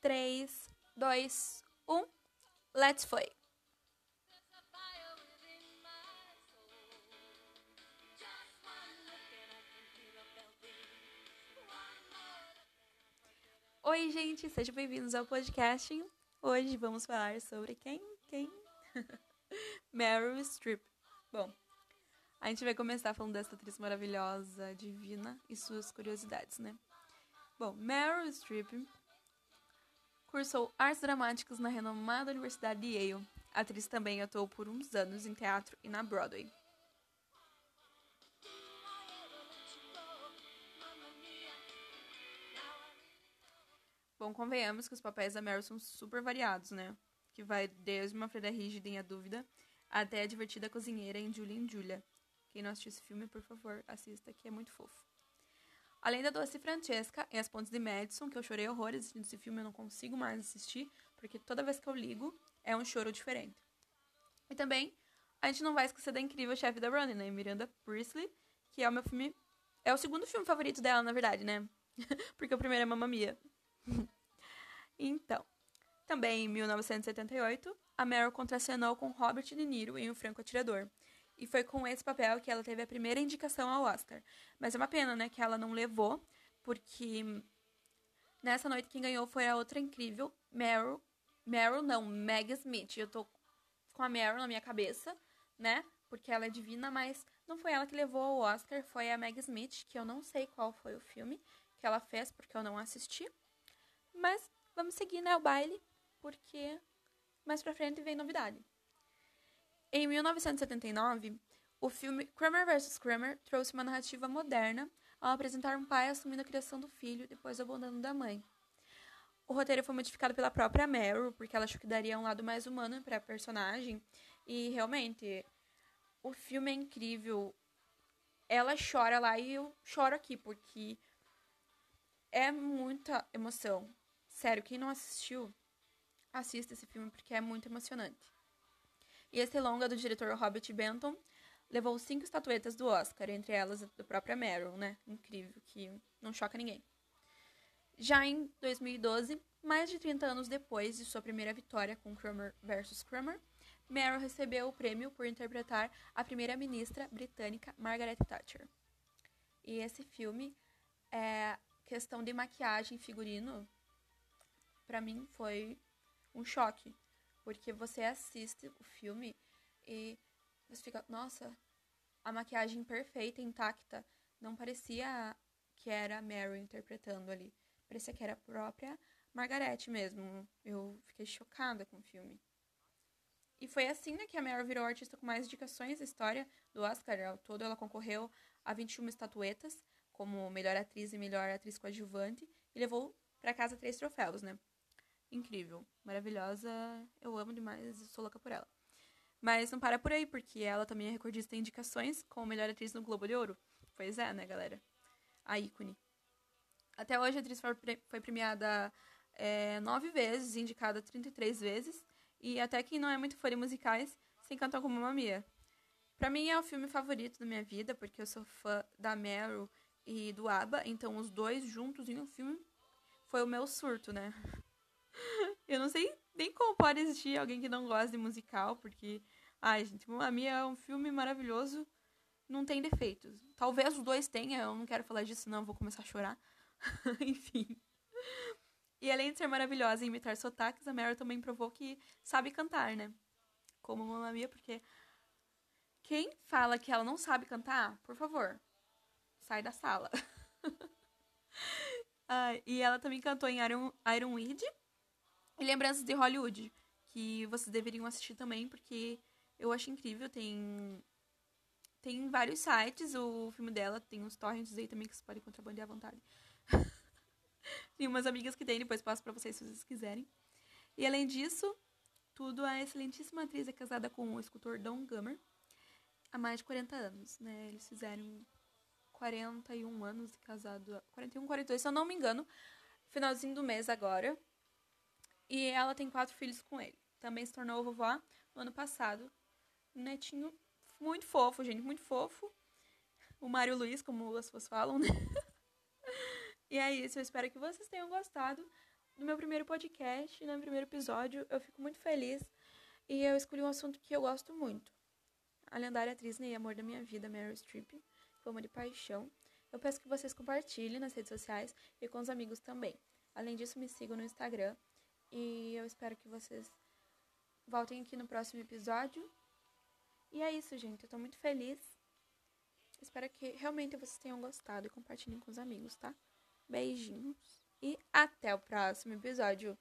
3, 2, 1. Let's foi! Oi, gente, sejam bem-vindos ao podcast. Hoje vamos falar sobre quem? Quem? Meryl Streep. Bom, a gente vai começar falando dessa atriz maravilhosa, divina e suas curiosidades, né? Bom, Meryl Streep cursou artes dramáticas na renomada Universidade de Yale. A atriz também atuou por uns anos em teatro e na Broadway. Bom, convenhamos que os papéis da Meryl são super variados, né? Que vai desde uma freira rígida em A Dúvida até a divertida cozinheira em Julia e Julia. Quem não assistiu esse filme, por favor, assista, que é muito fofo. Além da Doce Francesca em As Pontes de Madison, que eu chorei horrores assistindo esse filme, eu não consigo mais assistir, porque toda vez que eu ligo é um choro diferente. E também, a gente não vai esquecer da incrível chefe da Running, né? Miranda Priestley, que é o meu filme. É o segundo filme favorito dela, na verdade, né? porque o primeiro é Mamma Mia. então, também em 1978, a Meryl contracenou com Robert De Niro em O Franco Atirador. E foi com esse papel que ela teve a primeira indicação ao Oscar. Mas é uma pena, né, que ela não levou, porque nessa noite quem ganhou foi a outra incrível, Meryl. Meryl não, Meg Smith. Eu tô com a Meryl na minha cabeça, né? Porque ela é divina, mas não foi ela que levou ao Oscar, foi a Meg Smith, que eu não sei qual foi o filme que ela fez, porque eu não assisti. Mas vamos seguir, né, o baile, porque mais pra frente vem novidade. Em 1979, o filme Kramer vs. Kramer trouxe uma narrativa moderna ao apresentar um pai assumindo a criação do filho depois do abandono da mãe. O roteiro foi modificado pela própria Meryl, porque ela achou que daria um lado mais humano para a personagem. E realmente, o filme é incrível. Ela chora lá e eu choro aqui, porque é muita emoção. Sério, quem não assistiu, assista esse filme porque é muito emocionante. E esse longa do diretor Robert Benton levou cinco estatuetas do Oscar, entre elas a da própria Meryl, né? Incrível, que não choca ninguém. Já em 2012, mais de 30 anos depois de sua primeira vitória com Kramer vs. Kramer, Meryl recebeu o prêmio por interpretar a primeira-ministra britânica Margaret Thatcher. E esse filme é questão de maquiagem figurino, para mim foi um choque, porque você assiste o filme e você fica, nossa, a maquiagem perfeita, intacta, não parecia que era a Meryl interpretando ali, parecia que era a própria Margaret mesmo. Eu fiquei chocada com o filme. E foi assim né, que a Meryl virou a artista com mais indicações da história do Oscar. Ao todo, ela concorreu a 21 estatuetas, como melhor atriz e melhor atriz coadjuvante, e levou para casa três troféus, né? Incrível, maravilhosa, eu amo demais, sou louca por ela. Mas não para por aí, porque ela também é recordista em indicações como melhor atriz no Globo de Ouro. Pois é, né, galera? A ícone. Até hoje a atriz foi premiada é, nove vezes, indicada 33 vezes, e até quem não é muito fã de musicais se encantou com Mamma Mia. Pra mim é o filme favorito da minha vida, porque eu sou fã da Meryl e do ABBA, então os dois juntos em um filme foi o meu surto, né? Eu não sei nem como pode existir alguém que não gosta de musical, porque, ai, gente, a minha é um filme maravilhoso, não tem defeitos. Talvez os dois tenham, eu não quero falar disso, não, vou começar a chorar. Enfim. E além de ser maravilhosa em imitar sotaques, a Meryl também provou que sabe cantar, né? Como Mamma Mia, porque quem fala que ela não sabe cantar, por favor, sai da sala. ah, e ela também cantou em Iron, Iron Weed e Lembranças de Hollywood, que vocês deveriam assistir também, porque eu acho incrível. Tem tem vários sites, o filme dela tem uns torrents aí também que vocês podem contrabandear à vontade. tem umas amigas que tem, depois passo para vocês se vocês quiserem. E além disso, tudo a excelentíssima atriz é casada com o escultor Don Gummer há mais de 40 anos, né? Eles fizeram 41 anos de casado. 41, 42, se eu não me engano. Finalzinho do mês agora. E ela tem quatro filhos com ele. Também se tornou vovó no ano passado. Um netinho muito fofo, gente, muito fofo. O Mário Luiz, como as pessoas falam, né? e é isso, eu espero que vocês tenham gostado. no meu primeiro podcast, no meu primeiro episódio. Eu fico muito feliz e eu escolhi um assunto que eu gosto muito. A lendária atriz e amor da minha vida, Meryl Streep, uma de paixão. Eu peço que vocês compartilhem nas redes sociais e com os amigos também. Além disso, me sigam no Instagram e eu espero que vocês voltem aqui no próximo episódio. E é isso, gente. Eu tô muito feliz. Espero que realmente vocês tenham gostado e compartilhem com os amigos, tá? Beijinhos e até o próximo episódio.